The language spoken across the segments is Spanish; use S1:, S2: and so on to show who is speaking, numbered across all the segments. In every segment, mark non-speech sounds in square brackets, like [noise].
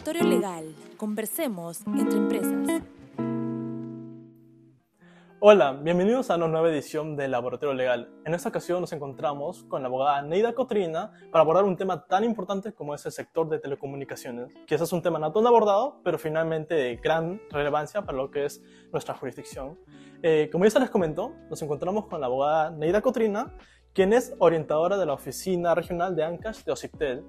S1: Laboratorio Legal. Conversemos entre empresas.
S2: Hola, bienvenidos a una nueva edición de Laboratorio Legal. En esta ocasión nos encontramos con la abogada Neida Cotrina para abordar un tema tan importante como es el sector de telecomunicaciones, ese es un tema no tan abordado, pero finalmente de gran relevancia para lo que es nuestra jurisdicción. Eh, como ya se les comentó, nos encontramos con la abogada Neida Cotrina, quien es orientadora de la oficina regional de Ancash de OCIPTEL.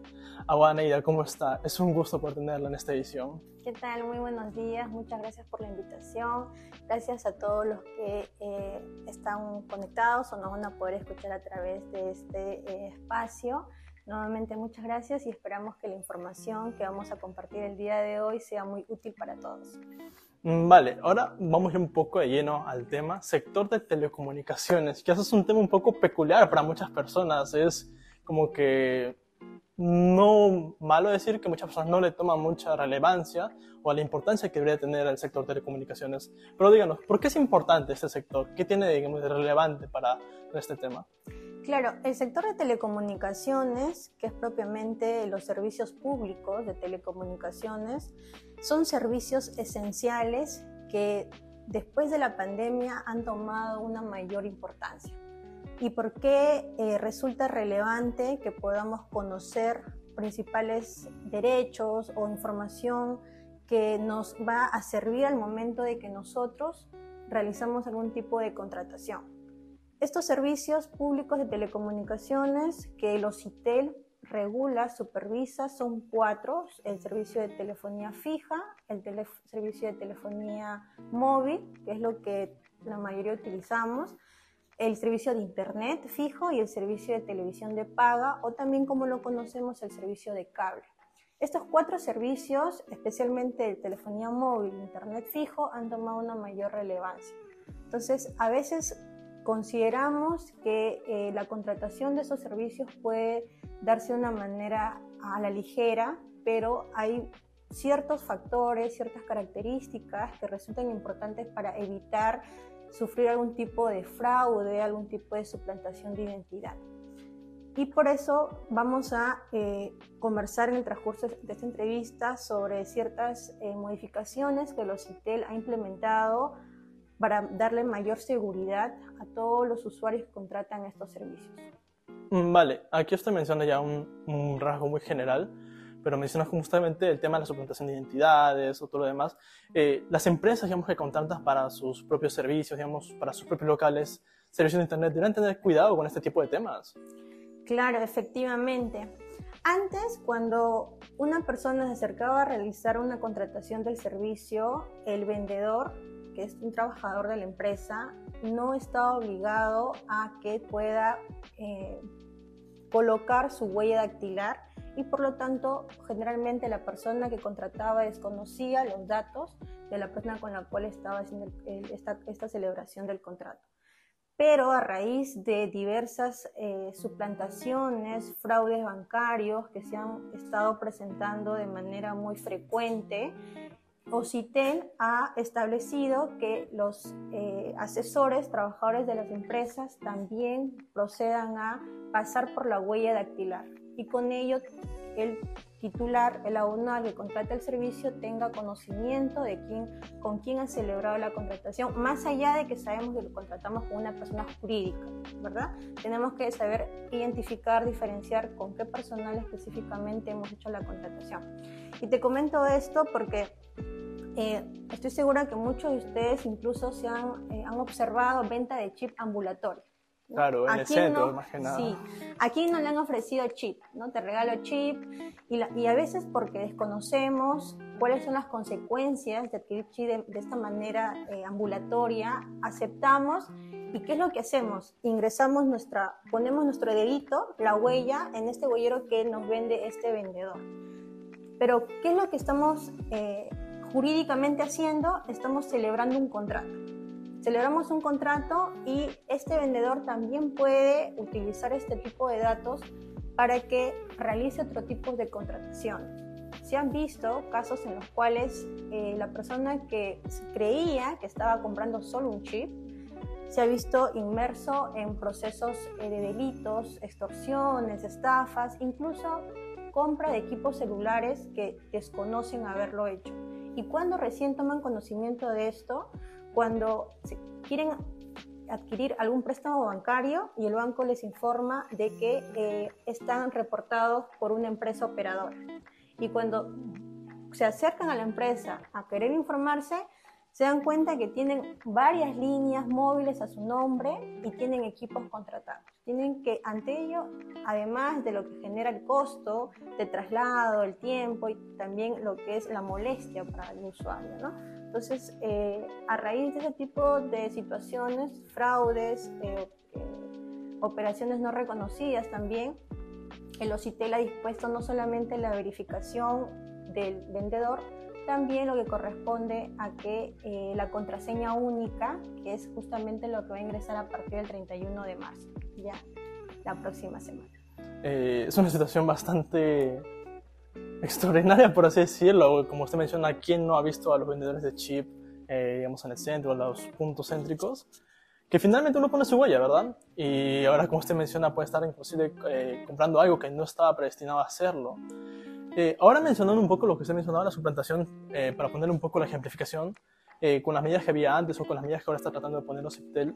S2: Abogada Neida, ¿cómo está? Es un gusto poder tenerla en esta edición.
S3: ¿Qué tal? Muy buenos días. Muchas gracias por la invitación. Gracias a todos los que eh, están conectados o nos van a poder escuchar a través de este eh, espacio. Nuevamente muchas gracias y esperamos que la información que vamos a compartir el día de hoy sea muy útil para todos.
S2: Mm, vale, ahora vamos un poco de lleno al tema sector de telecomunicaciones, que eso es un tema un poco peculiar para muchas personas. Es como que no malo decir que muchas personas no le toman mucha relevancia o la importancia que debería tener el sector de telecomunicaciones. Pero díganos, ¿por qué es importante este sector? ¿Qué tiene digamos, de relevante para este tema?
S3: Claro, el sector de telecomunicaciones, que es propiamente los servicios públicos de telecomunicaciones, son servicios esenciales que después de la pandemia han tomado una mayor importancia. ¿Y por qué eh, resulta relevante que podamos conocer principales derechos o información que nos va a servir al momento de que nosotros realizamos algún tipo de contratación? Estos servicios públicos de telecomunicaciones que los CITEL regula, supervisa, son cuatro, el servicio de telefonía fija, el servicio de telefonía móvil, que es lo que la mayoría utilizamos, el servicio de internet fijo y el servicio de televisión de paga, o también como lo conocemos, el servicio de cable. Estos cuatro servicios, especialmente de telefonía móvil internet fijo, han tomado una mayor relevancia. Entonces, a veces Consideramos que eh, la contratación de esos servicios puede darse de una manera a la ligera, pero hay ciertos factores, ciertas características que resultan importantes para evitar sufrir algún tipo de fraude, algún tipo de suplantación de identidad. Y por eso vamos a eh, conversar en el transcurso de esta entrevista sobre ciertas eh, modificaciones que los CITEL ha implementado para darle mayor seguridad a todos los usuarios que contratan estos servicios.
S2: Mm, vale, aquí usted menciona ya un, rasgo muy general, pero menciona justamente el tema de la suplantación de identidades o todo lo demás. Eh, las empresas, digamos, que contratan para sus propios servicios, digamos, para sus propios locales, servicios de Internet, deben tener cuidado con este tipo de temas.
S3: Claro, efectivamente. Antes, cuando una persona se acercaba a realizar una contratación del servicio, el vendedor que es un trabajador de la empresa, no está obligado a que pueda eh, colocar su huella dactilar y por lo tanto generalmente la persona que contrataba desconocía los datos de la persona con la cual estaba haciendo esta, celebración del contrato. Pero a raíz de diversas eh, suplantaciones, fraudes bancarios que se han estado presentando de manera muy frecuente, OCITEL ha establecido que los eh, asesores, trabajadores de las empresas, también procedan a pasar por la huella dactilar y con ello el titular, el abonado que contrata el servicio tenga conocimiento de quién, con quién ha celebrado la contratación, más allá de que sabemos que lo contratamos con una persona jurídica, ¿verdad? Tenemos que saber identificar, diferenciar con qué personal específicamente hemos hecho la contratación. Y te comento esto porque eh, estoy segura que muchos de ustedes incluso se han, eh, han observado venta de chip ambulatorio.
S2: Claro, en el centro, más que nada.
S3: Sí, aquí no le han ofrecido chip, ¿no? Te regalo chip y, y a veces porque desconocemos cuáles son las consecuencias de adquirir chip de, esta manera eh, ambulatoria, aceptamos y ¿qué es lo que hacemos? Ingresamos nuestra, ponemos nuestro dedito, la huella, en este huellero que nos vende este vendedor. Pero ¿qué es lo que estamos jurídicamente haciendo, estamos celebrando un contrato. Celebramos un contrato y este vendedor también puede utilizar este tipo de datos para que realice otro tipo de contratación. Se han visto casos en los cuales eh, la persona que creía que estaba comprando solo un chip se ha visto inmerso en procesos eh, de delitos, extorsiones, estafas, incluso compra de equipos celulares que desconocen haberlo hecho. Y cuando recién toman conocimiento de esto, cuando quieren adquirir algún préstamo bancario y el banco les informa de que eh, están reportados por una empresa operadora. Y cuando se acercan a la empresa a querer informarse, se dan cuenta que tienen varias líneas móviles a su nombre y tienen equipos contratados. Tienen que, ante ello, además de lo que genera el costo de traslado, el tiempo y también lo que es la molestia para el usuario, ¿no? Entonces, eh, a raíz de ese tipo de situaciones, fraudes, eh, eh, operaciones no reconocidas también, el OCITEL ha dispuesto no solamente la verificación del vendedor, también lo que corresponde a que la contraseña única, que es justamente lo que va a ingresar a partir del 31 de marzo, ya la próxima semana.
S2: es una situación bastante extraordinaria, por así decirlo. Como usted menciona, ¿quién no ha visto a los vendedores de chip, eh, digamos, en el centro, los puntos céntricos? Que finalmente uno pone su huella, ¿verdad? Y ahora, como usted menciona, puede estar inclusive eh, comprando algo que no estaba predestinado a hacerlo. Eh, ahora mencionando un poco lo que usted mencionaba, la suplantación, para poner un poco la ejemplificación, con las medidas que había antes o con las medidas que ahora está tratando de poner Ociptel,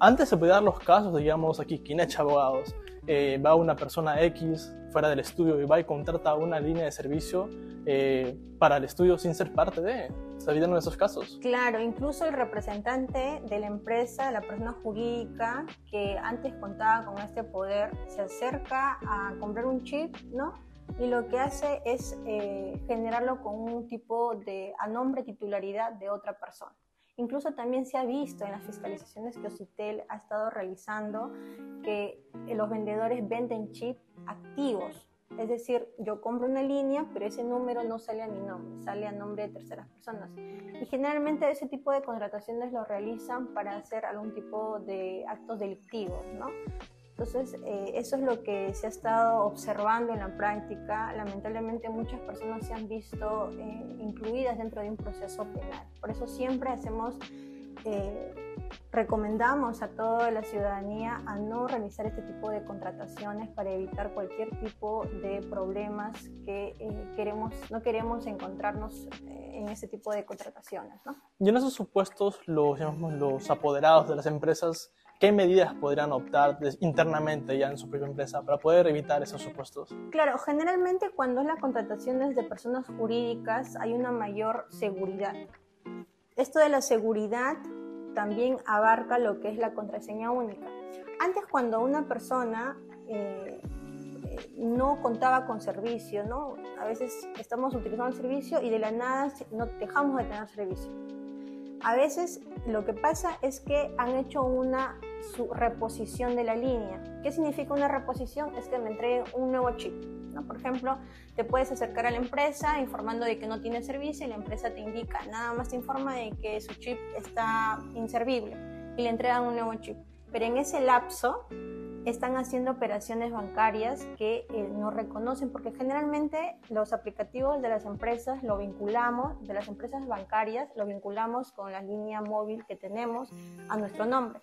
S2: antes se podían dar los casos, digamos, aquí, ¿quién echa abogados? Eh, va una persona X fuera del estudio y va y contrata una línea de servicio eh, para el estudio sin ser parte de. ¿Se en esos casos?
S3: Claro, incluso el representante de la empresa, la persona jurídica que antes contaba con este poder, se acerca a comprar un chip, ¿no? Y lo que hace es eh, generarlo con un tipo de, a nombre titularidad de otra persona. Incluso también se ha visto en las fiscalizaciones que Ocitel ha estado realizando que los vendedores venden chips activos. Es decir, yo compro una línea, pero ese número no sale a mi nombre, sale a nombre de terceras personas. Y generalmente ese tipo de contrataciones lo realizan para hacer algún tipo de actos delictivos, ¿no? Entonces, eh, eso es lo que se ha estado observando en la práctica. Lamentablemente, muchas personas se han visto eh, incluidas dentro de un proceso penal. Por eso siempre hacemos, eh, recomendamos a toda la ciudadanía a no realizar este tipo de contrataciones para evitar cualquier tipo de problemas que queremos, no queremos encontrarnos en ese tipo de contrataciones. ¿no?
S2: Y en esos supuestos, los, los apoderados de las empresas ¿qué medidas podrían optar internamente ya en su propia empresa para poder evitar esos supuestos?
S3: Claro, generalmente cuando es la contratación de personas jurídicas hay una mayor seguridad. Esto de la seguridad también abarca lo que es la contraseña única. Antes cuando una persona eh, eh, no contaba con servicio, ¿no? A veces estamos utilizando el servicio y de la nada no dejamos de tener servicio. A veces lo que pasa es que han hecho una reposición de la línea. ¿Qué significa una reposición? Es que me entreguen un nuevo chip. Por ejemplo, te puedes acercar a la empresa informando de que no tiene servicio y la empresa te indica, nada más te informa de que su chip está inservible y le entregan un nuevo chip. Pero en ese lapso están haciendo operaciones bancarias que eh, no reconocen, porque generalmente los aplicativos de las empresas lo vinculamos, de las empresas bancarias, lo vinculamos con la línea móvil que tenemos a nuestro nombre.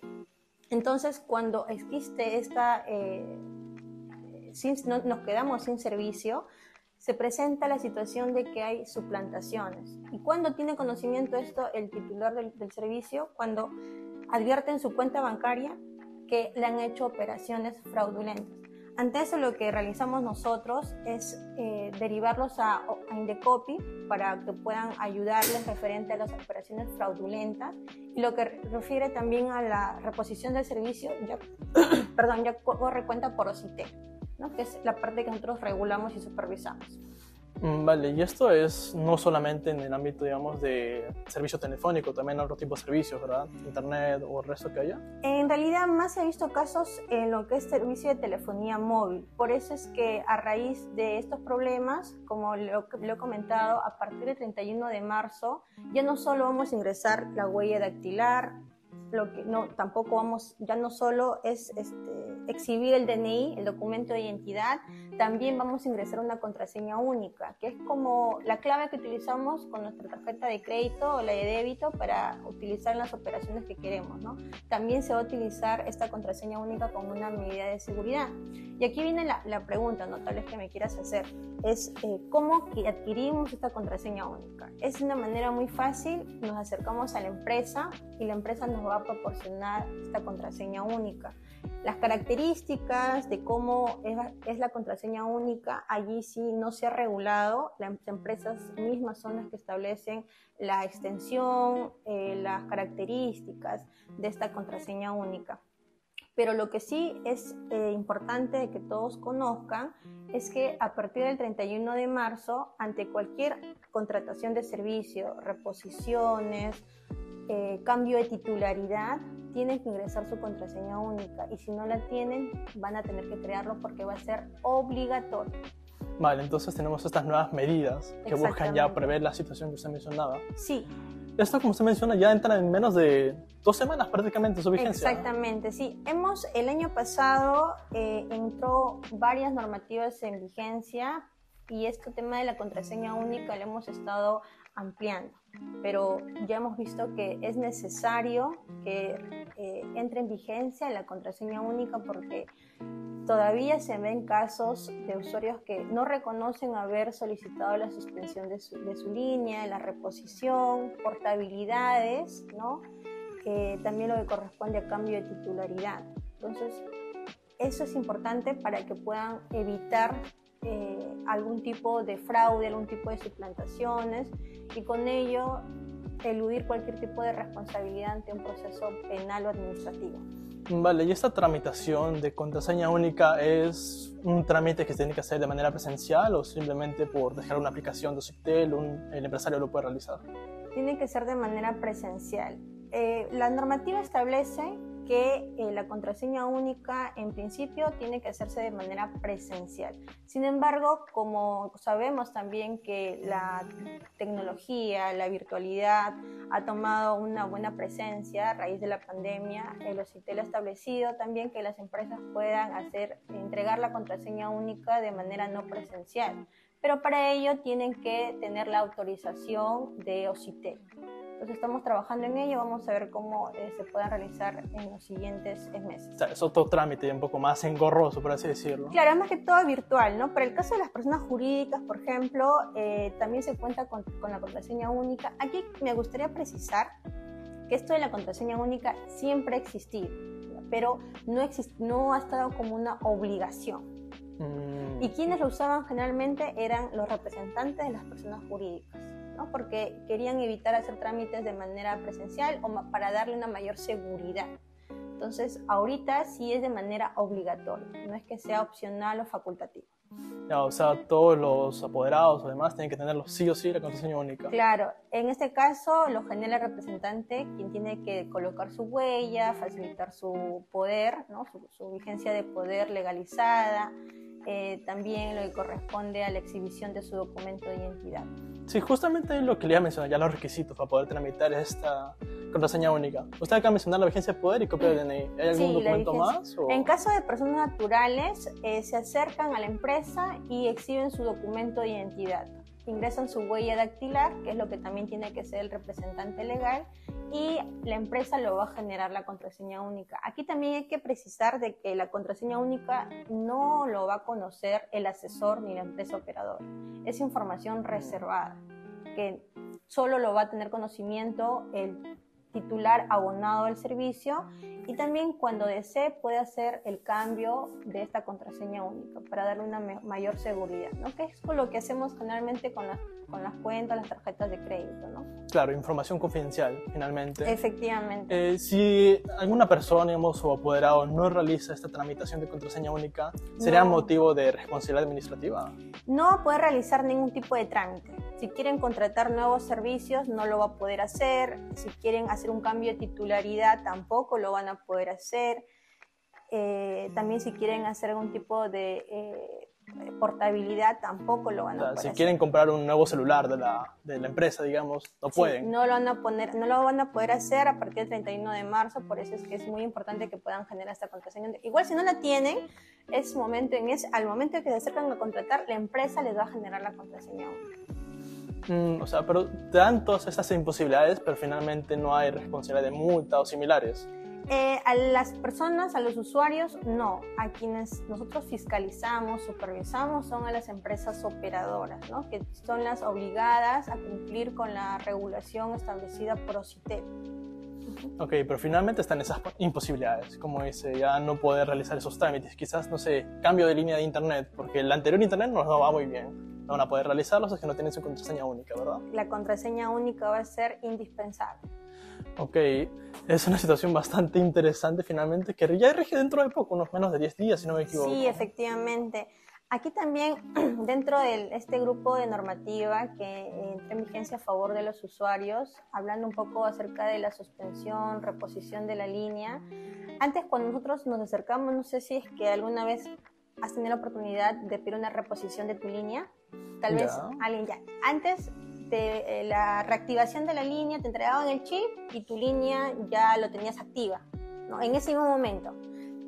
S3: Entonces, cuando existe esta, eh, nos quedamos sin servicio, se presenta la situación de que hay suplantaciones. ¿Y cuando tiene conocimiento esto el titular del servicio? Cuando advierte en su cuenta bancaria que le han hecho operaciones fraudulentas. Ante eso lo que realizamos nosotros es eh, derivarlos a, a, Indecopy para que puedan ayudarles referente a las operaciones fraudulentas y lo que refiere también a la reposición del servicio, ya, [coughs] perdón, ya corre cuenta por OCIT, ¿no? que es la parte que nosotros regulamos y supervisamos.
S2: Mm, vale, y esto es no solamente en el ámbito, digamos, de servicio telefónico, también otro tipo de servicios, ¿verdad? Internet o el resto que haya.
S3: En realidad, más he visto casos en lo que es servicio de telefonía móvil. Por eso es que a raíz de estos problemas, como lo, lo he comentado, a partir del 31 de marzo, ya no solo vamos a ingresar la huella dactilar, lo que no, tampoco vamos, ya no solo es este exhibir el DNI, el documento de identidad, también vamos a ingresar una contraseña única, que es como la clave que utilizamos con nuestra tarjeta de crédito o la de débito para utilizar las operaciones que queremos. ¿no? También se va a utilizar esta contraseña única como una medida de seguridad. Y aquí viene la, la pregunta, ¿no? tal vez que me quieras hacer, es eh, cómo adquirimos esta contraseña única. Es una manera muy fácil, nos acercamos a la empresa y la empresa nos va a proporcionar esta contraseña única. Las características de cómo es, la contraseña única, allí sí no se ha regulado, las empresas mismas son las que establecen la extensión, eh, las características de esta contraseña única. Pero lo que sí es eh, importante que todos conozcan es que a partir del 31 de marzo, ante cualquier contratación de servicio, reposiciones, eh, cambio de titularidad, tienen que ingresar su contraseña única y si no la tienen van a tener que crearlo porque va a ser obligatorio.
S2: Vale, entonces tenemos estas nuevas medidas que buscan ya prever la situación que usted mencionaba.
S3: Sí.
S2: Esto, como usted menciona, ya entra en menos de dos semanas prácticamente su vigencia.
S3: Exactamente, sí. Hemos, el año pasado eh, entró varias normativas en vigencia y este tema de la contraseña única lo hemos estado ampliando, pero ya hemos visto que es necesario que eh, entre en vigencia la contraseña única porque todavía se ven casos de usuarios que no reconocen haber solicitado la suspensión de su, línea, la reposición, portabilidades, ¿no? también lo que corresponde a cambio de titularidad. Entonces, eso es importante para que puedan evitar eh, algún tipo de fraude, algún tipo de suplantaciones y con ello eludir cualquier tipo de responsabilidad ante un proceso penal o administrativo.
S2: Vale, ¿y esta tramitación de contraseña única es un trámite que se tiene que hacer de manera presencial o simplemente por dejar una aplicación de Octel, el empresario lo puede realizar?
S3: Tiene que ser de manera presencial. Eh, la normativa establece que eh, la contraseña única en principio tiene que hacerse de manera presencial. Sin embargo, como sabemos también que la tecnología, la virtualidad ha tomado una buena presencia a raíz de la pandemia, el OCITEL ha establecido también que las empresas puedan hacer, entregar la contraseña única de manera no presencial, pero para ello tienen que tener la autorización de OCITEL. Entonces estamos trabajando en ello, vamos a ver cómo eh, se puede realizar en los siguientes meses.
S2: O sea, es otro trámite un poco más engorroso, por así decirlo.
S3: Claro, más que todo virtual, ¿no? Para el caso de las personas jurídicas, por ejemplo, eh, también se cuenta con, con la contraseña única. Aquí me gustaría precisar que esto de la contraseña única siempre ha existido, pero no, no ha estado como una obligación. Mm. Y quienes lo usaban generalmente eran los representantes de las personas jurídicas porque querían evitar hacer trámites de manera presencial o para darle una mayor seguridad. Entonces, ahorita sí es de manera obligatoria, no es que sea opcional o facultativo.
S2: O sea, todos los apoderados o demás tienen que tenerlo sí o sí la contraseña única.
S3: Claro, en este caso lo genera el representante, quien tiene que colocar su huella, facilitar su poder, ¿no? su, su vigencia de poder legalizada, eh, también lo que corresponde a la exhibición de su documento de identidad.
S2: Sí, justamente lo que le iba a mencionar, ya los requisitos para poder tramitar esta contraseña única. Usted acaba de mencionar la vigencia de poder y copia de DNI. ¿Hay algún documento más?
S3: En caso de personas naturales, eh, se acercan a la empresa y exhiben su documento de identidad ingresan su huella dactilar, que es lo que también tiene que ser el representante legal, y la empresa lo va a generar la contraseña única. Aquí también hay que precisar de que la contraseña única no lo va a conocer el asesor ni la empresa operadora. Es información reservada, que solo lo va a tener conocimiento el titular abonado del servicio y también cuando desee puede hacer el cambio de esta contraseña única para darle una mayor seguridad, ¿no? que es lo que hacemos generalmente con las, con las cuentas, las tarjetas de crédito. ¿no?
S2: Claro, información confidencial finalmente.
S3: Efectivamente.
S2: Eh, si alguna persona digamos, o apoderado no realiza esta tramitación de contraseña única, ¿sería motivo de responsabilidad administrativa?
S3: No puede realizar ningún tipo de trámite. Si quieren contratar nuevos servicios, no lo va a poder hacer. Si quieren hacer un cambio de titularidad, tampoco lo van a poder hacer. Eh, también si quieren hacer algún tipo de eh, portabilidad tampoco lo van a
S2: O sea,
S3: poder
S2: si
S3: hacer.
S2: quieren comprar un nuevo celular de la, de la empresa, digamos, no
S3: Sí,
S2: pueden.
S3: no lo van a poner, no lo van a poder hacer a partir del 31 de marzo, por eso es que es muy importante que puedan generar esta contraseña. Igual si no la tienen, es momento en ese, al momento que se acercan a contratar, la empresa les va a generar la contraseña.
S2: Mm, o sea, pero te dan todas esas imposibilidades, pero finalmente no hay responsabilidad de multa o similares.
S3: Eh, a las personas, a los usuarios, no. A quienes nosotros fiscalizamos, supervisamos, son a las empresas operadoras, ¿no? que son las obligadas a cumplir con la regulación establecida por OCITEL.
S2: Ok, pero finalmente están esas imposibilidades, como dice, ya no poder realizar esos trámites. Quizás, no sé, cambio de línea de internet, porque el anterior internet no nos va muy bien. No van a poder realizarlos es que no tienen su contraseña única, ¿verdad?
S3: La contraseña única va a ser indispensable.
S2: Ok, es una situación bastante interesante finalmente, que ya rige dentro de poco, unos menos de 10 días, si no me equivoco.
S3: Sí, efectivamente. Aquí también, [clears throat] dentro de este grupo de normativa que entra en vigencia a favor de los usuarios, hablando un poco acerca de la suspensión, reposición de la línea, antes cuando nosotros nos acercamos, no sé si es que alguna vez has tenido la oportunidad de pedir una reposición de tu línea, tal vez alguien ya. Antes de eh, la reactivación de la línea, te entregaban el chip y tu línea ya lo tenías activa, ¿no? en ese mismo momento.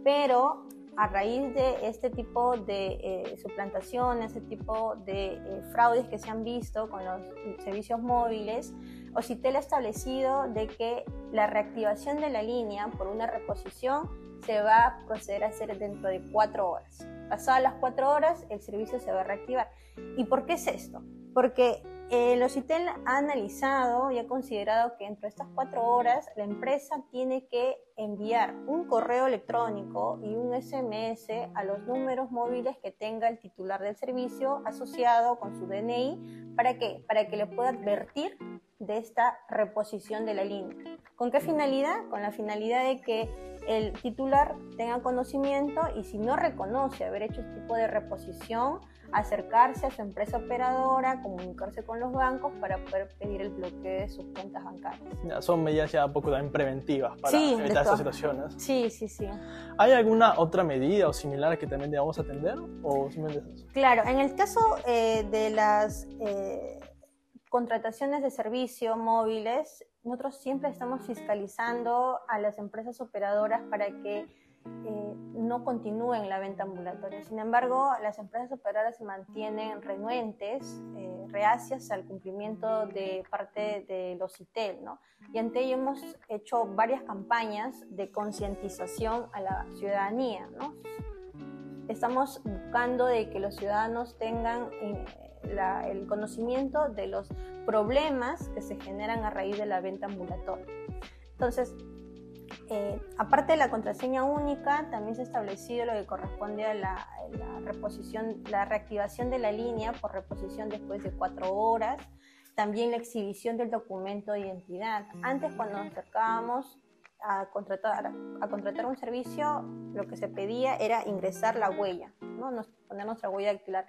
S3: Pero a raíz de este tipo de eh, suplantaciones, este tipo de eh, fraudes que se han visto con los servicios móviles, Ocitel ha establecido de que la reactivación de la línea por una reposición se va a proceder a hacer dentro de cuatro horas. Pasadas las cuatro horas, el servicio se va a reactivar. ¿Y por qué es esto? Porque eh, Ocitel ha analizado y ha considerado que dentro de estas cuatro horas la empresa tiene que enviar un correo electrónico y un SMS a los números móviles que tenga el titular del servicio asociado con su DNI. ¿Para qué? Para que le pueda advertir de esta reposición de la línea. ¿Con qué finalidad? Con la finalidad de que el titular tenga conocimiento y si no reconoce haber hecho este tipo de reposición, acercarse a su empresa operadora, comunicarse con los bancos para poder pedir el bloqueo de sus cuentas bancarias.
S2: Ya, son medidas ya poco también preventivas para
S3: Sí,
S2: evitar situaciones.
S3: Sí, sí, sí.
S2: ¿Hay alguna otra medida o similar que también debamos atender? ¿O?
S3: Claro, en el caso eh, de las eh, contrataciones de servicio móviles, nosotros siempre estamos fiscalizando a las empresas operadoras para que eh, no continúen la venta ambulatoria. Sin embargo, las empresas operadoras se mantienen renuentes, eh, reacias al cumplimiento de parte de los CITEL, ¿no? Y ante ello hemos hecho varias campañas de concientización a la ciudadanía, ¿no? Estamos buscando de que los ciudadanos tengan eh, la- el conocimiento de los problemas que se generan a raíz de la venta ambulatoria. Entonces, eh, aparte de la contraseña única, también se ha establecido lo que corresponde a la, la reposición, la reactivación de la línea por reposición después de cuatro horas, también la exhibición del documento de identidad. Antes, cuando nos acercábamos a contratar, a contratar un servicio, lo que se pedía era ingresar la huella, ¿no? Nos- poner nuestra huella dactilar.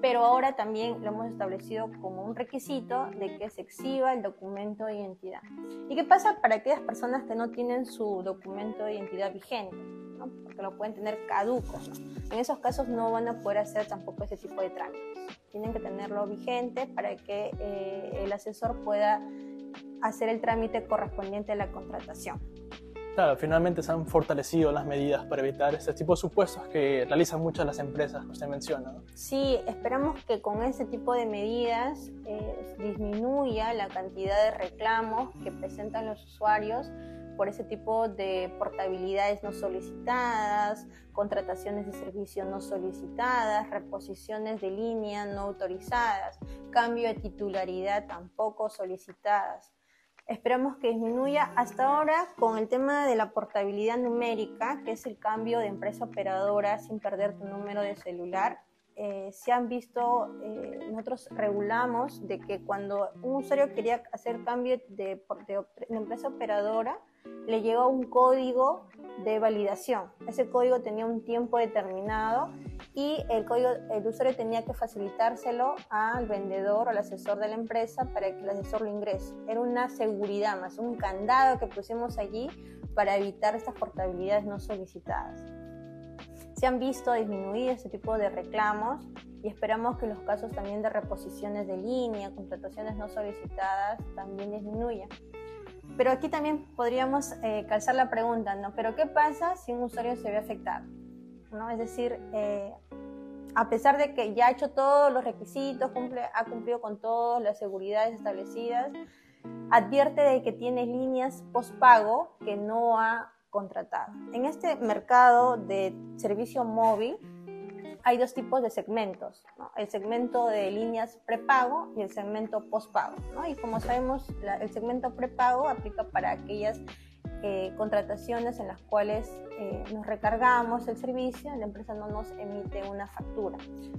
S3: Pero ahora también lo hemos establecido como un requisito de que se exhiba el documento de identidad. ¿Y qué pasa para aquellas personas que no tienen su documento de identidad vigente? ¿no? Porque lo pueden tener caduco. ¿no? En esos casos no van a poder hacer tampoco ese tipo de trámites. Tienen que tenerlo vigente para que eh, el asesor pueda hacer el trámite correspondiente a la contratación.
S2: Claro, finalmente se han fortalecido las medidas para evitar este tipo de supuestos que realizan muchas las empresas que usted menciona. ¿no?
S3: Sí, esperamos que con este tipo de medidas eh, disminuya la cantidad de reclamos que presentan los usuarios por ese tipo de portabilidades no solicitadas, contrataciones de servicio no solicitadas, reposiciones de línea no autorizadas, cambio de titularidad tampoco solicitadas. Esperamos que disminuya hasta ahora con el tema de la portabilidad numérica, que es el cambio de empresa operadora sin perder tu número de celular. Eh, se han visto, eh, nosotros regulamos de que cuando un usuario quería hacer cambio de, de, de empresa operadora, le llegó un código de validación. Ese código tenía un tiempo determinado y el, código, el usuario tenía que facilitárselo al vendedor o al asesor de la empresa para que el asesor lo ingrese. Era una seguridad más, un candado que pusimos allí para evitar estas portabilidades no solicitadas. Se han visto disminuir este tipo de reclamos y esperamos que los casos también de reposiciones de línea, contrataciones no solicitadas, también disminuyan. Pero aquí también podríamos eh, calzar la pregunta, ¿no? ¿Pero qué pasa si un usuario se ve afectado? ¿No? Es decir, eh, a pesar de que ya ha hecho todos los requisitos, cumple, ha cumplido con todas las seguridades establecidas, advierte de que tiene líneas postpago que no ha contratado. En este mercado de servicio móvil hay dos tipos de segmentos, el segmento de líneas prepago y el segmento postpago. ¿no? Y como sabemos, el segmento prepago aplica para aquellas eh, contrataciones en las cuales eh, nos recargamos el servicio, la empresa no nos emite una factura.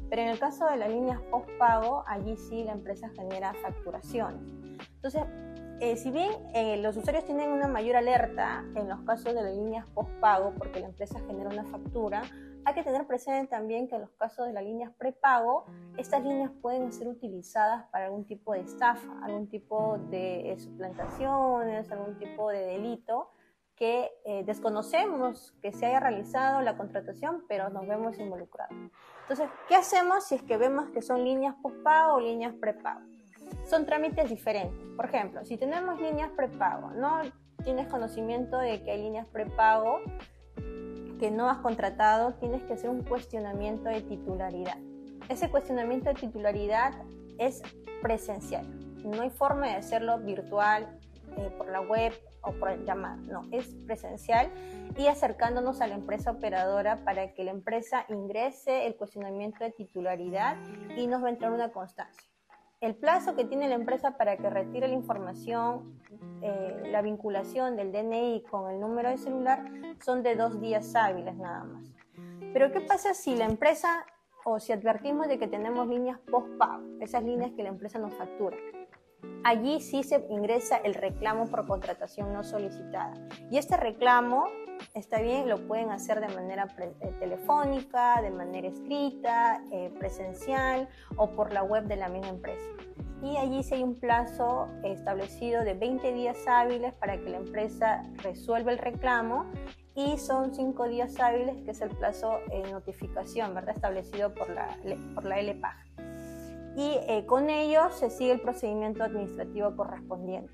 S3: Pero en el caso de las líneas postpago, allí sí la empresa genera facturaciones. Entonces, eh, si bien los usuarios tienen una mayor alerta en los casos de las líneas postpago porque la empresa genera una factura, hay que tener presente también que en los casos de las líneas prepago, estas líneas pueden ser utilizadas para algún tipo de estafa, algún tipo de suplantaciones, algún tipo de delito que eh, desconocemos que se haya realizado la contratación, pero nos vemos involucrados. Entonces, ¿qué hacemos si es que vemos que son líneas postpago o líneas prepago? Son trámites diferentes. Por ejemplo, si tenemos líneas prepago, no tienes conocimiento de que hay líneas prepago que no has contratado, tienes que hacer un cuestionamiento de titularidad. Ese cuestionamiento de titularidad es presencial. No hay forma de hacerlo virtual, eh, por la web o por llamada. No, es presencial y acercándonos a la empresa operadora para que la empresa ingrese el cuestionamiento de titularidad y nos va a entrar una constancia el plazo que tiene la empresa para que retire la información, eh, la vinculación del DNI con el número de celular son de dos días hábiles nada más. Pero ¿qué pasa si la empresa o si advertimos de que tenemos líneas post-pago, esas líneas que la empresa nos factura? Allí sí se ingresa el reclamo por contratación no solicitada. Y este reclamo está bien, lo pueden hacer de manera eh, telefónica, de manera escrita, eh, presencial o por la web de la misma empresa. Y allí sí hay un plazo establecido de 20 días hábiles para que la empresa resuelva el reclamo y son 5 días hábiles que es el plazo de notificación, ¿verdad? Establecido por la, por la LPAG. Y eh, con ello se sigue el procedimiento administrativo correspondiente.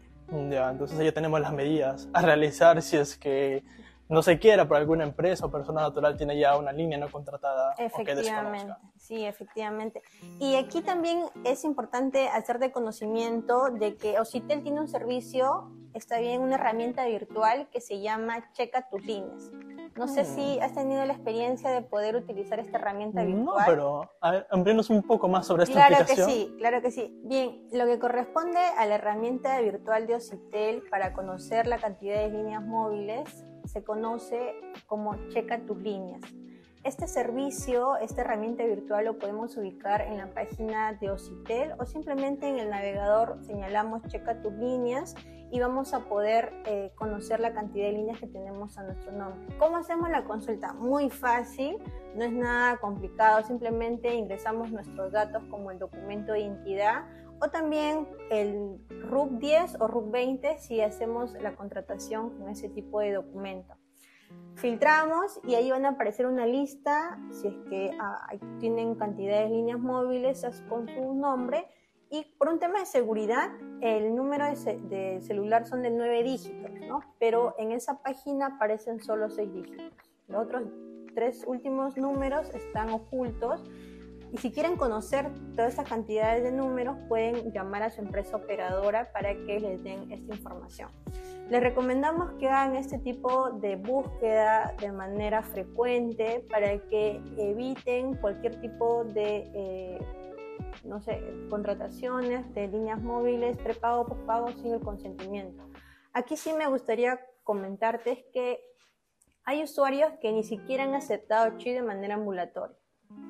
S2: Ya, entonces ya tenemos las medidas a realizar si es que no se quiera por alguna empresa o persona natural tiene ya una línea no contratada.
S3: Efectivamente, sí, efectivamente. Y aquí también es importante hacer de conocimiento de que Ocitel tiene un servicio, está bien, una herramienta virtual que se llama Checa tus líneas. No sé si mm. has tenido la experiencia de poder utilizar esta herramienta virtual.
S2: No, pero amplíanos un poco más sobre esta
S3: claro
S2: aplicación.
S3: Claro que sí, claro que sí. Bien, lo que corresponde a la herramienta virtual de Ocitel para conocer la cantidad de líneas móviles se conoce como Checa tus líneas. Este servicio, esta herramienta virtual lo podemos ubicar en la página de Ocitel o simplemente en el navegador señalamos Checa tus líneas y vamos a poder eh, conocer la cantidad de líneas que tenemos a nuestro nombre. ¿Cómo hacemos la consulta? Muy fácil, no es nada complicado, simplemente ingresamos nuestros datos como el documento de identidad o también el RUB 10 o RUB 20 si hacemos la contratación con ese tipo de documento. Filtramos y ahí van a aparecer una lista, si es que ah, tienen cantidad de líneas móviles con su nombre. Y por un tema de seguridad, el número de, celular son de 9 dígitos, ¿no? Pero en esa página aparecen solo 6 dígitos. Los otros tres últimos números están ocultos y si quieren conocer todas esas cantidades de números, pueden llamar a su empresa operadora para que les den esta información. Les recomendamos que hagan este tipo de búsqueda de manera frecuente para que eviten cualquier tipo de, eh, no sé, contrataciones de líneas móviles, prepago, postpago sin el consentimiento. Aquí sí me gustaría comentarte que hay usuarios que ni siquiera han aceptado CHI de manera ambulatoria.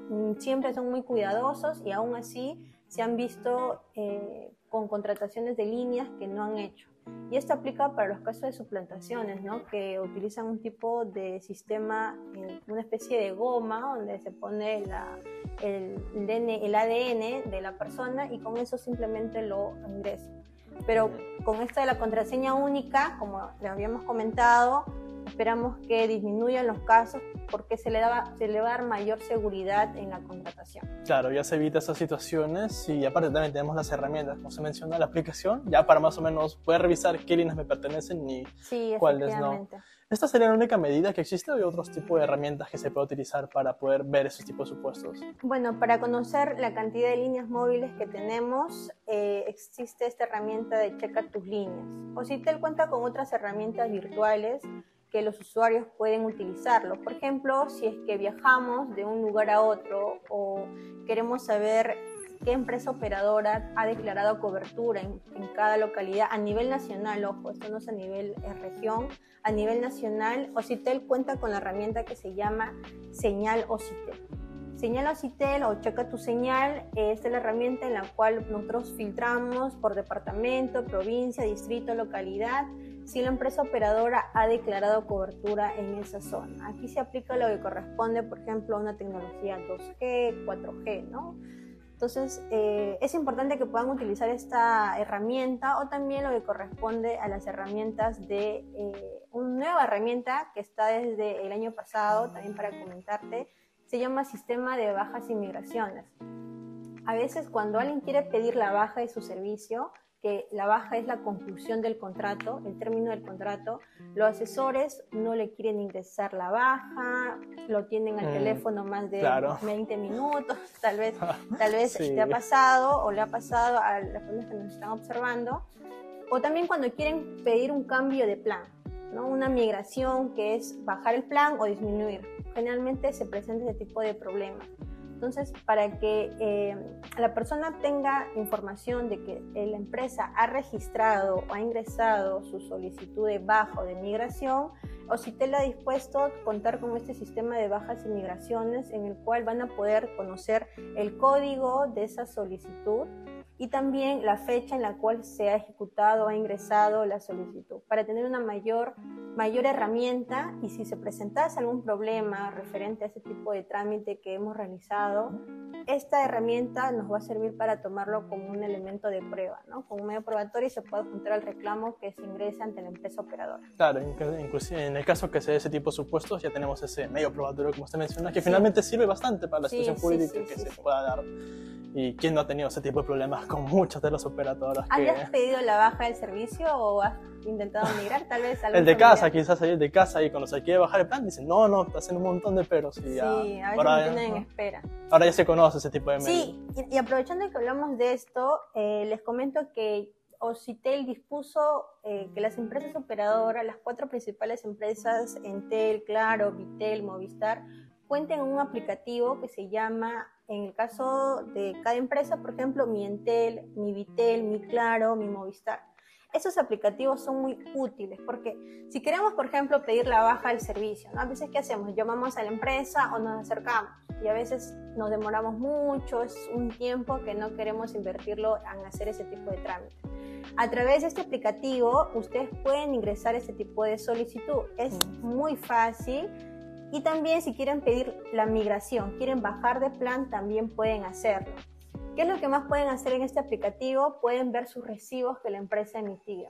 S3: Mm, siempre son muy cuidadosos y aún así se han visto eh, con contrataciones de líneas que no han hecho. Y esto aplica para los casos de suplantaciones, ¿no? que utilizan un tipo de sistema, eh, una especie de goma donde se pone el, el, ADN de la persona y con eso simplemente lo ingresan. Pero con esto de la contraseña única, como le habíamos comentado, esperamos que disminuyan los casos porque se le, da, se le va a dar mayor seguridad en la contratación.
S2: Claro, ya se evita esas situaciones y aparte también tenemos las herramientas, como se menciona, la aplicación, ya para más o menos poder revisar qué líneas me pertenecen y cuáles no. ¿Esta sería la única medida que existe o hay otros tipos de herramientas que se puede utilizar para poder ver esos tipos de supuestos?
S3: Bueno, para conocer la cantidad de líneas móviles que tenemos, eh, existe esta herramienta de Checa tus líneas. O si te cuenta con otras herramientas virtuales que los usuarios pueden utilizarlo. Por ejemplo, si es que viajamos de un lugar a otro o queremos saber qué empresa operadora ha declarado cobertura en, cada localidad a nivel nacional, ojo, esto no es a nivel eh, región, a nivel nacional, Ocitel cuenta con la herramienta que se llama Señal Ocitel. Señal Ocitel o Checa tu Señal es la herramienta en la cual nosotros filtramos por departamento, provincia, distrito, localidad, si la empresa operadora ha declarado cobertura en esa zona. Aquí se aplica lo que corresponde, por ejemplo, a una tecnología 2G, 4G, ¿no? Entonces, eh, es importante que puedan utilizar esta herramienta o también lo que corresponde a las herramientas de eh, una nueva herramienta que está desde el año pasado, también para comentarte, se llama Sistema de Bajas y Migraciones. A veces cuando alguien quiere pedir la baja de su servicio, que la baja es la conclusión del contrato, el término del contrato. Los asesores no le quieren ingresar la baja, lo tienen al mm, teléfono más de 20 minutos, [laughs] tal vez, tal vez te ha pasado o le ha pasado a las personas que nos están observando. O también cuando quieren pedir un cambio de plan, ¿no? una migración que es bajar el plan o disminuir. Generalmente se presenta ese tipo de problemas. Entonces, para que eh, la persona tenga información de que la empresa ha registrado o ha ingresado su solicitud de baja o de migración, o si te la ha dispuesto contar con este sistema de bajas y migraciones en el cual van a poder conocer el código de esa solicitud y también la fecha en la cual se ha ejecutado o ha ingresado la solicitud para tener una mayor, mayor herramienta y si se presentase algún problema referente a ese tipo de trámite que hemos realizado, esta herramienta nos va a servir para tomarlo como un elemento de prueba, ¿no? como un medio probatorio y se puede juntar al reclamo que se ingrese ante la empresa operadora.
S2: Claro, inclusive en el caso que se dé ese tipo de supuestos ya tenemos ese medio probatorio como usted menciona que finalmente sirve bastante para la situación jurídica que se pueda dar. ¿Y quién no ha tenido ese tipo de problemas con muchas de las operadoras?
S3: ¿Hayas pedido la baja del servicio o has intentado migrar? Tal vez
S2: El de casa, quizás el de casa y cuando se quiere bajar el plan dicen, no, no, te hacen un montón de peros.
S3: Y ya, sí, a veces ahora, tienen en espera.
S2: Ahora ya se conoce ese tipo de medios.
S3: Sí, y, aprovechando que hablamos de esto, eh, les comento que Ocitel dispuso eh, que las empresas operadoras, las cuatro principales empresas, Entel, Claro, Vitel, Movistar, cuenten un aplicativo que se llama, en el caso de cada empresa, por ejemplo, mi Entel, mi Vitel, mi Claro, mi Movistar. Esos aplicativos son muy útiles porque si queremos, por ejemplo, pedir la baja del servicio, ¿no? a veces ¿qué hacemos? Llamamos a la empresa o nos acercamos y a veces nos demoramos mucho, es un tiempo que no queremos invertirlo en hacer ese tipo de trámite. A través de este aplicativo, ustedes pueden ingresar ese tipo de solicitud. Es muy fácil y también si quieren pedir la migración, quieren bajar de plan, también pueden hacerlo. ¿Qué es lo que más pueden hacer en este aplicativo? Pueden ver sus recibos que la empresa emitido.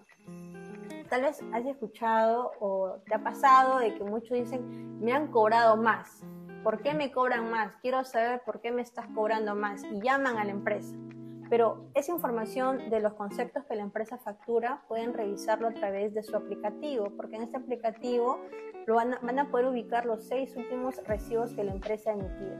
S3: Tal vez has escuchado o te ha pasado de que muchos dicen, me han cobrado más. ¿Por qué me cobran más? Quiero saber por qué me estás cobrando más. Y llaman a la empresa. Pero esa información de los conceptos que la empresa factura pueden revisarlo a través de su aplicativo, porque en este aplicativo lo van, a, van a poder ubicar los seis últimos recibos que la empresa ha emitido.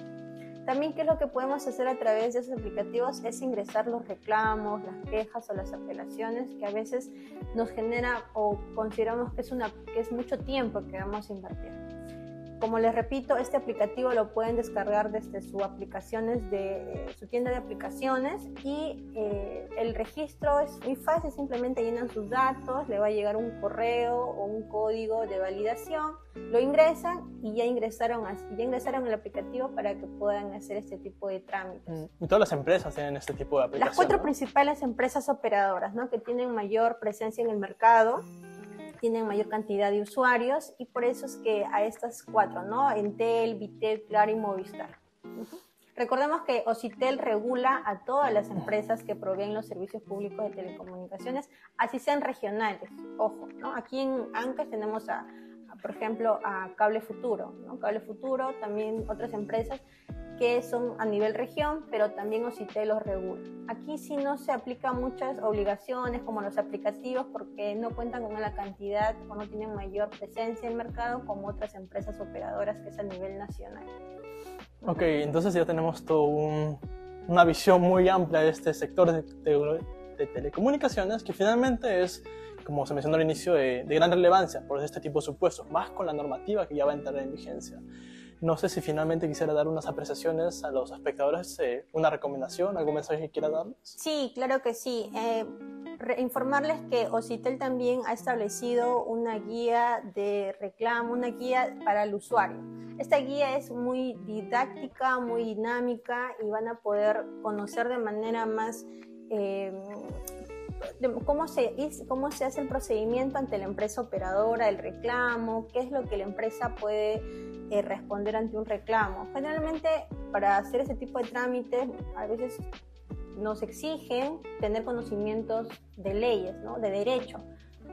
S3: También, ¿qué es lo que podemos hacer a través de esos aplicativos? Es ingresar los reclamos, las quejas o las apelaciones que a veces nos genera o consideramos que es, una, que es mucho tiempo que vamos a invertir. Como les repito, este aplicativo lo pueden descargar desde su aplicaciones de su tienda de aplicaciones y eh, el registro es muy fácil, simplemente llenan sus datos, le va a llegar un correo o un código de validación, lo ingresan y ya ingresaron, ya ingresaron el aplicativo para que puedan hacer este tipo de trámites.
S2: Mm, y todas las empresas tienen este tipo de aplicaciones.
S3: Las cuatro principales empresas operadoras, ¿no? que tienen mayor presencia en el mercado tienen mayor cantidad de usuarios y por eso es que a estas cuatro, ¿no? Entel, Vitel, Claro y Movistar. Recordemos que Ocitel regula a todas las empresas que proveen los servicios públicos de telecomunicaciones, así sean regionales. Ojo, ¿no? Aquí en Ancash tenemos a, por ejemplo, a Cable Futuro. ¿no? Cable Futuro, también otras empresas que son a nivel región, pero también OCITEL los regula. Aquí sí no se aplican muchas obligaciones como los aplicativos porque no cuentan con la cantidad o no tienen mayor presencia en el mercado como otras empresas operadoras que es a nivel nacional.
S2: Ok, entonces ya tenemos toda una visión muy amplia de este sector de, de, telecomunicaciones que finalmente es, como se mencionó al inicio, de, de gran relevancia por este tipo de supuestos, más con la normativa que ya va a entrar en vigencia. No sé si finalmente quisiera dar unas apreciaciones a los espectadores, eh, una recomendación, algún mensaje que quiera darles.
S3: Sí, claro que sí. Eh, informarles que Ocitel también ha establecido una guía de reclamo, una guía para el usuario. Esta guía es muy didáctica, muy dinámica y van a poder conocer de manera más eh, cómo se, cómo se hace el procedimiento ante la empresa operadora, el reclamo, qué es lo que la empresa puede eh, responder ante un reclamo. Generalmente para hacer ese tipo de trámites a veces nos exigen tener conocimientos de leyes, ¿no? de derecho,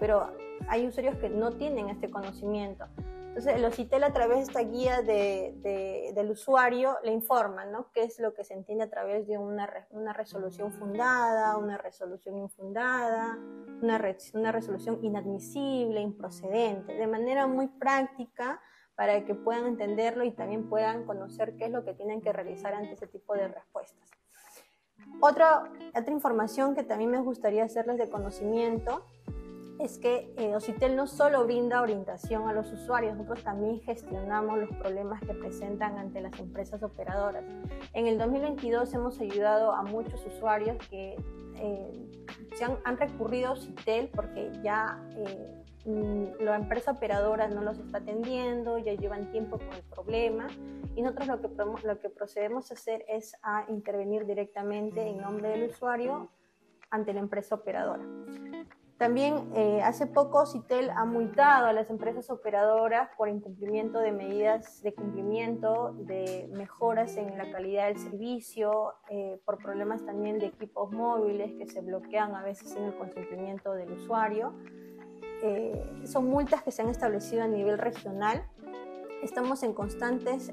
S3: pero hay usuarios que no tienen este conocimiento. Entonces, el OCITEL a través de esta guía de, del usuario le informa, ¿no? ¿Qué es lo que se entiende a través de una, una resolución fundada, una resolución infundada, una, una resolución inadmisible, improcedente, de manera muy práctica para que puedan entenderlo y también puedan conocer qué es lo que tienen que realizar ante ese tipo de respuestas. Otra, otra información que también me gustaría hacerles de conocimiento es que eh, Ocitel no solo brinda orientación a los usuarios, nosotros también gestionamos los problemas que presentan ante las empresas operadoras. En el 2022 hemos ayudado a muchos usuarios que eh, han, recurrido a Ocitel porque ya eh, mm, la empresa operadora no los está atendiendo, ya llevan tiempo con el problema y nosotros lo que, procedemos a hacer es intervenir directamente en nombre del usuario ante la empresa operadora. También eh, hace poco Citel ha multado a las empresas operadoras por incumplimiento de medidas de cumplimiento, de mejoras en la calidad del servicio, eh, por problemas también de equipos móviles que se bloquean a veces sin el consentimiento del usuario. Eh, son multas que se han establecido a nivel regional. Estamos en constantes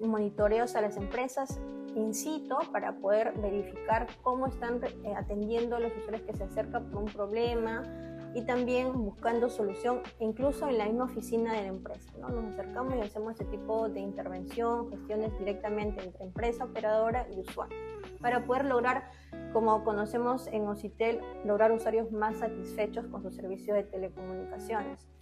S3: monitoreos a las empresas in situ para poder verificar cómo están eh, atendiendo los usuarios que se acercan por un problema y también buscando solución incluso en la misma oficina de la empresa. ¿no? Nos acercamos y hacemos ese tipo de intervención, gestiones directamente entre empresa, operadora y usuario, para poder lograr, como conocemos en Ocitel, lograr usuarios más satisfechos con su servicio de telecomunicaciones.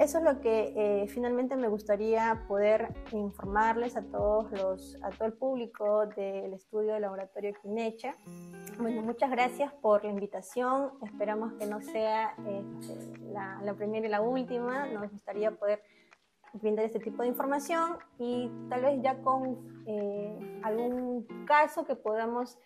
S3: Eso es lo que eh, finalmente me gustaría poder informarles a todos los, a todo el público del estudio del laboratorio Quinecha. Bueno, muchas gracias por la invitación. Esperamos que no sea este, la, primera y la última. Nos gustaría poder brindar este tipo de información y tal vez ya con eh, algún caso que podamos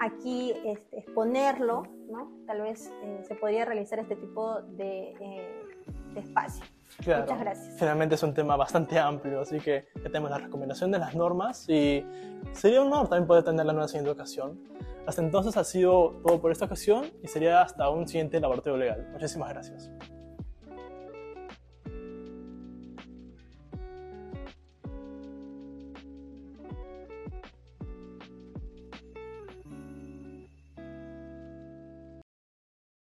S3: aquí este, exponerlo, ¿no? Tal vez eh, se podría realizar este tipo de de espacio. Muchas gracias.
S2: Finalmente es un tema bastante amplio, así que ya tenemos la recomendación de las normas y sería un honor también poder tenerla en una siguiente ocasión. Hasta entonces ha sido todo por esta ocasión y sería hasta un siguiente laboratorio legal. Muchísimas gracias.